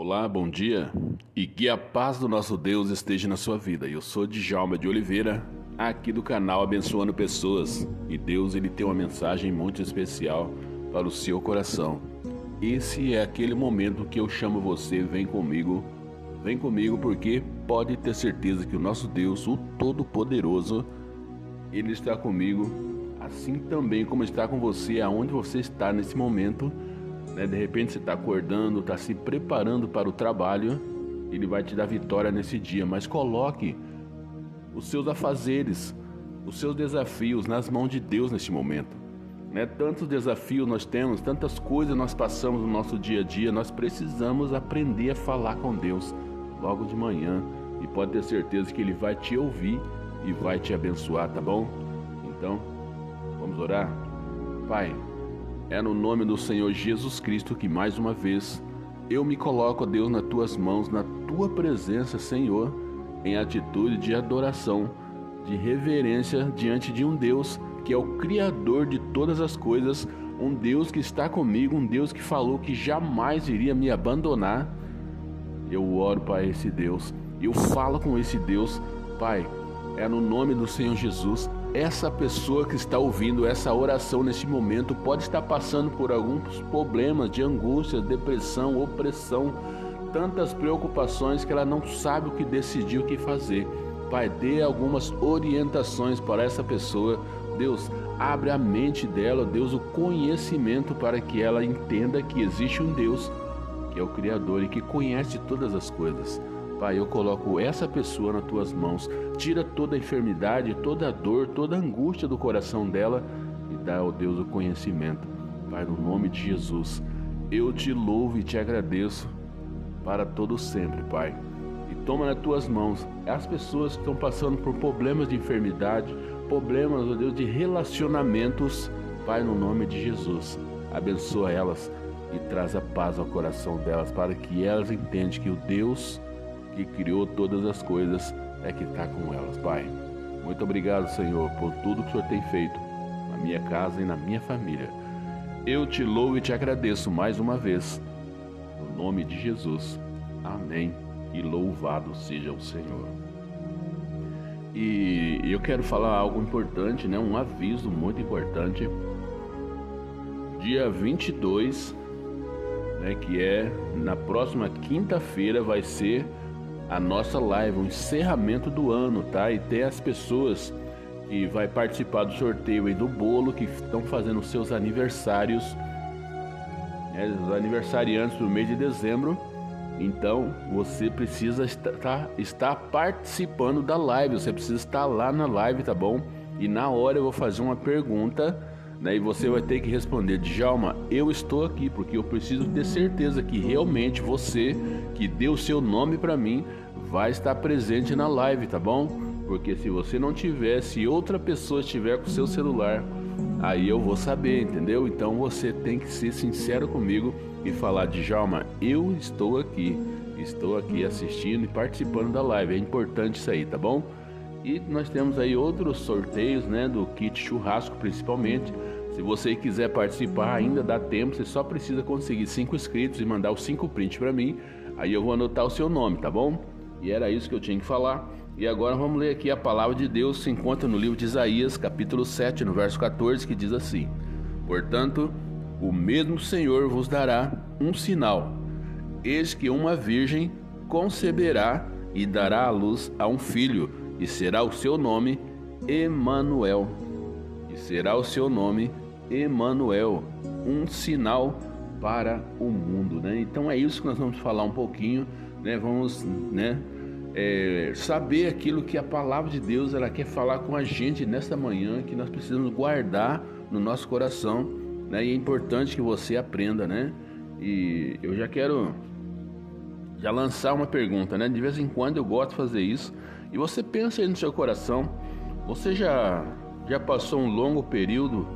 Olá, bom dia e que a paz do nosso Deus esteja na sua vida. Eu sou Djalma de Oliveira, aqui do canal Abençoando Pessoas e Deus ele tem uma mensagem muito especial para o seu coração. Esse é aquele momento que eu chamo você, vem comigo, vem comigo porque pode ter certeza que o nosso Deus, o Todo-Poderoso, ele está comigo, assim também como está com você aonde você está nesse momento né? De repente você está acordando, está se preparando para o trabalho, ele vai te dar vitória nesse dia. Mas coloque os seus afazeres, os seus desafios nas mãos de Deus neste momento. Né? Tantos desafios nós temos, tantas coisas nós passamos no nosso dia a dia, nós precisamos aprender a falar com Deus logo de manhã e pode ter certeza que Ele vai te ouvir e vai te abençoar, tá bom? Então, vamos orar? Pai, é no nome do Senhor Jesus Cristo que mais uma vez eu me coloco, Deus, nas tuas mãos, na tua presença, Senhor, em atitude de adoração, de reverência diante de um Deus que é o Criador de todas as coisas, um Deus que está comigo, um Deus que falou que jamais iria me abandonar. Eu oro para esse Deus, eu falo com esse Deus, Pai, é no nome do Senhor Jesus essa pessoa que está ouvindo essa oração neste momento pode estar passando por alguns problemas de angústia, depressão, opressão, tantas preocupações que ela não sabe o que decidir, o que fazer. Pai, dê algumas orientações para essa pessoa. Deus, abre a mente dela, Deus, o conhecimento para que ela entenda que existe um Deus que é o Criador e que conhece todas as coisas. Pai, eu coloco essa pessoa nas tuas mãos. Tira toda a enfermidade, toda a dor, toda a angústia do coração dela e dá ao Deus o conhecimento. Pai, no nome de Jesus, eu te louvo e te agradeço para todo sempre, Pai. E toma nas tuas mãos as pessoas que estão passando por problemas de enfermidade, problemas, ó Deus, de relacionamentos. Pai, no nome de Jesus, abençoa elas e traz a paz ao coração delas, para que elas entendam que o Deus que criou todas as coisas é que está com elas. Pai, muito obrigado, Senhor, por tudo que o Senhor tem feito na minha casa e na minha família. Eu te louvo e te agradeço mais uma vez. No nome de Jesus. Amém. E louvado seja o Senhor. E eu quero falar algo importante, né? Um aviso muito importante. Dia 22, né, que é na próxima quinta-feira vai ser a nossa live, o encerramento do ano, tá? E tem as pessoas que vai participar do sorteio aí do bolo, que estão fazendo seus aniversários, né? os aniversariantes do mês de dezembro. Então você precisa estar, tá, estar participando da live, você precisa estar lá na live, tá bom? E na hora eu vou fazer uma pergunta né? E você vai ter que responder, Djalma, eu estou aqui porque eu preciso ter certeza que realmente você que deu seu nome para mim vai estar presente na live, tá bom? Porque se você não tiver, se outra pessoa estiver com o seu celular, aí eu vou saber, entendeu? Então você tem que ser sincero comigo e falar, Djalma, eu estou aqui, estou aqui assistindo e participando da live. É importante isso aí, tá bom? E nós temos aí outros sorteios, né, do kit churrasco principalmente. Se você quiser participar, ainda dá tempo, você só precisa conseguir cinco inscritos e mandar os cinco prints para mim. Aí eu vou anotar o seu nome, tá bom? E era isso que eu tinha que falar. E agora vamos ler aqui a palavra de Deus, se encontra no livro de Isaías, capítulo 7, no verso 14, que diz assim: Portanto, o mesmo Senhor vos dará um sinal. Eis que uma virgem conceberá e dará à luz a um filho e será o seu nome Emanuel. E será o seu nome Emanuel, um sinal para o mundo, né? Então é isso que nós vamos falar um pouquinho, né? Vamos, né? É, saber aquilo que a palavra de Deus ela quer falar com a gente nesta manhã, que nós precisamos guardar no nosso coração, né? E é importante que você aprenda, né? E eu já quero já lançar uma pergunta, né? De vez em quando eu gosto de fazer isso. E você pensa aí no seu coração, você já já passou um longo período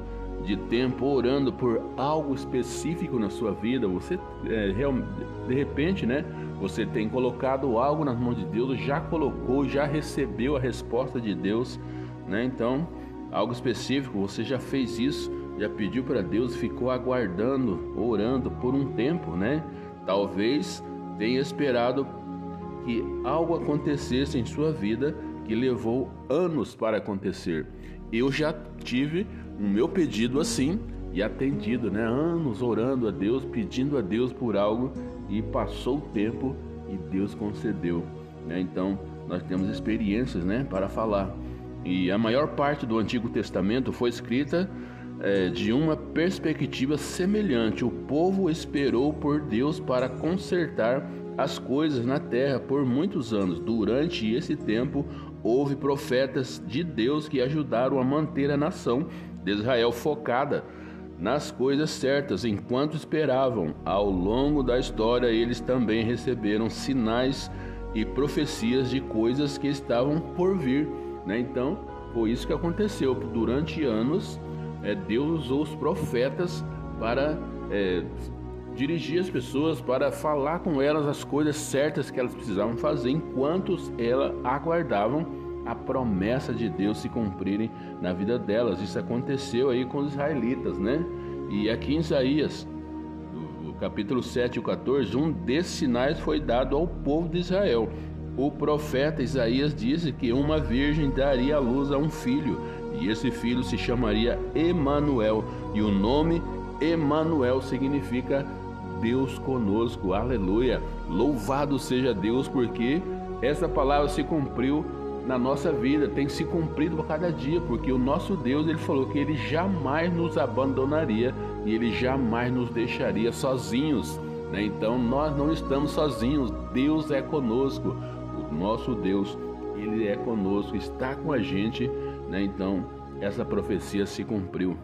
de tempo orando por algo específico na sua vida? Você é, de repente, né? Você tem colocado algo nas mãos de Deus, já colocou, já recebeu a resposta de Deus, né? Então, algo específico, você já fez isso, já pediu para Deus, ficou aguardando, orando por um tempo, né? Talvez tem esperado que algo acontecesse em sua vida que levou anos para acontecer. Eu já tive o meu pedido assim e atendido, né? Anos orando a Deus, pedindo a Deus por algo e passou o tempo e Deus concedeu. Né? Então nós temos experiências, né, para falar. E a maior parte do Antigo Testamento foi escrita é, de uma perspectiva semelhante. O povo esperou por Deus para consertar as coisas na terra por muitos anos. Durante esse tempo, houve profetas de Deus que ajudaram a manter a nação de Israel focada nas coisas certas enquanto esperavam. Ao longo da história, eles também receberam sinais e profecias de coisas que estavam por vir. Né? Então, foi isso que aconteceu. Durante anos, é, Deus usou os profetas para é, dirigir as pessoas, para falar com elas as coisas certas que elas precisavam fazer, enquanto elas aguardavam a promessa de Deus se cumprirem na vida delas. Isso aconteceu aí com os israelitas, né? E aqui em Isaías, no capítulo 7 e 14, um desses sinais foi dado ao povo de Israel. O profeta Isaías disse que uma virgem daria à luz a um filho, e esse filho se chamaria Emanuel, e o nome Emanuel significa Deus conosco. Aleluia. Louvado seja Deus porque essa palavra se cumpriu na nossa vida, tem se cumprido a cada dia, porque o nosso Deus, ele falou que ele jamais nos abandonaria e ele jamais nos deixaria sozinhos. Né? Então nós não estamos sozinhos, Deus é conosco. O nosso Deus, ele é conosco, está com a gente. Né? Então essa profecia se cumpriu.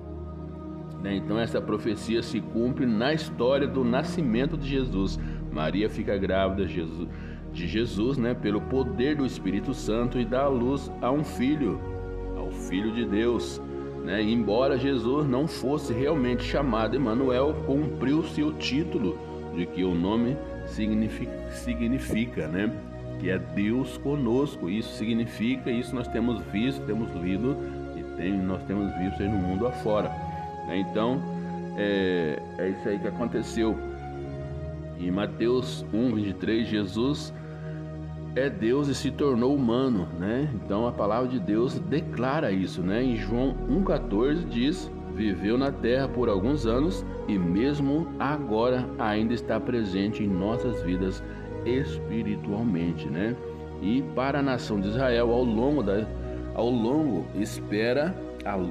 Né? Então essa profecia se cumpre na história do nascimento de Jesus. Maria fica grávida, de Jesus, né, pelo poder do Espírito Santo e dá a luz a um filho, ao Filho de Deus. Né? Embora Jesus não fosse realmente chamado Emanuel, cumpriu-se o título de que o nome significa, significa, né? Que é Deus conosco. Isso significa, isso nós temos visto, temos lido e tem, nós temos visto aí no mundo afora. Né? Então, é, é isso aí que aconteceu. Em Mateus 1, 23, Jesus é Deus e se tornou humano, né? Então a palavra de Deus declara isso, né? Em João 1,14 diz: Viveu na terra por alguns anos e mesmo agora ainda está presente em nossas vidas espiritualmente, né? E para a nação de Israel ao longo da ao longo espera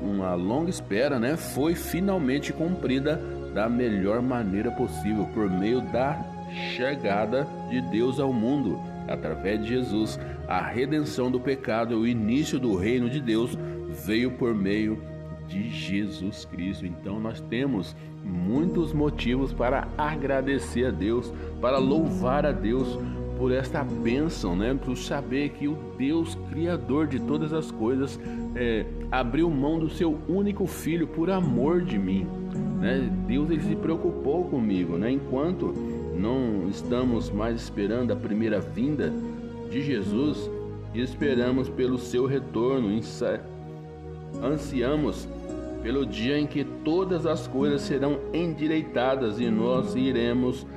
uma longa espera, né? Foi finalmente cumprida da melhor maneira possível por meio da chegada de Deus ao mundo através de Jesus, a redenção do pecado o início do reino de Deus veio por meio de Jesus Cristo. Então nós temos muitos motivos para agradecer a Deus, para louvar a Deus por esta bênção, né? Por saber que o Deus Criador de todas as coisas é, abriu mão do seu único filho por amor de mim, né? Deus ele se preocupou comigo, né? Enquanto não estamos mais esperando a primeira vinda de Jesus esperamos pelo seu retorno. Ansiamos pelo dia em que todas as coisas serão endireitadas e nós iremos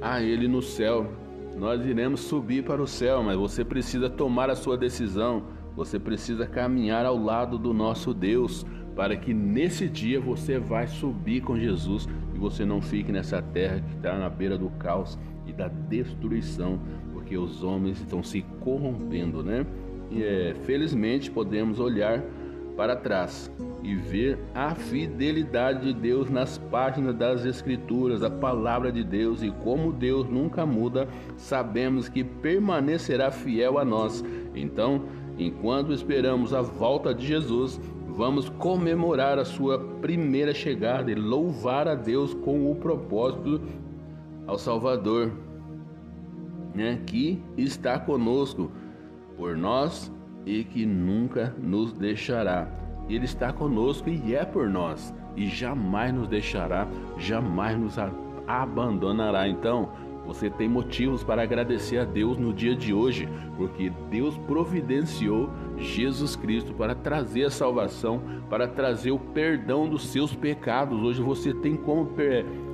a Ele no céu. Nós iremos subir para o céu, mas você precisa tomar a sua decisão. Você precisa caminhar ao lado do nosso Deus para que nesse dia você vai subir com Jesus que você não fique nessa terra que está na beira do caos e da destruição, porque os homens estão se corrompendo, né? E é, felizmente podemos olhar para trás e ver a fidelidade de Deus nas páginas das Escrituras, a palavra de Deus e como Deus nunca muda, sabemos que permanecerá fiel a nós. Então, enquanto esperamos a volta de Jesus, vamos comemorar a sua primeira chegada e louvar a Deus com o propósito ao Salvador, né, que está conosco por nós e que nunca nos deixará. Ele está conosco e é por nós e jamais nos deixará, jamais nos abandonará. Então, você tem motivos para agradecer a Deus no dia de hoje, porque Deus providenciou Jesus Cristo para trazer a salvação, para trazer o perdão dos seus pecados. Hoje você tem como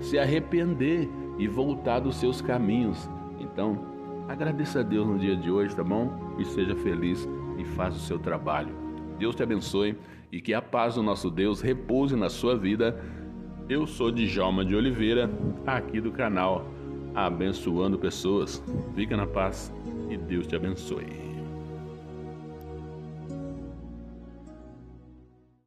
se arrepender e voltar dos seus caminhos. Então, agradeça a Deus no dia de hoje, tá bom? E seja feliz e faça o seu trabalho. Deus te abençoe e que a paz do nosso Deus repouse na sua vida. Eu sou Djalma de Oliveira, aqui do canal Abençoando Pessoas. Fica na paz e Deus te abençoe.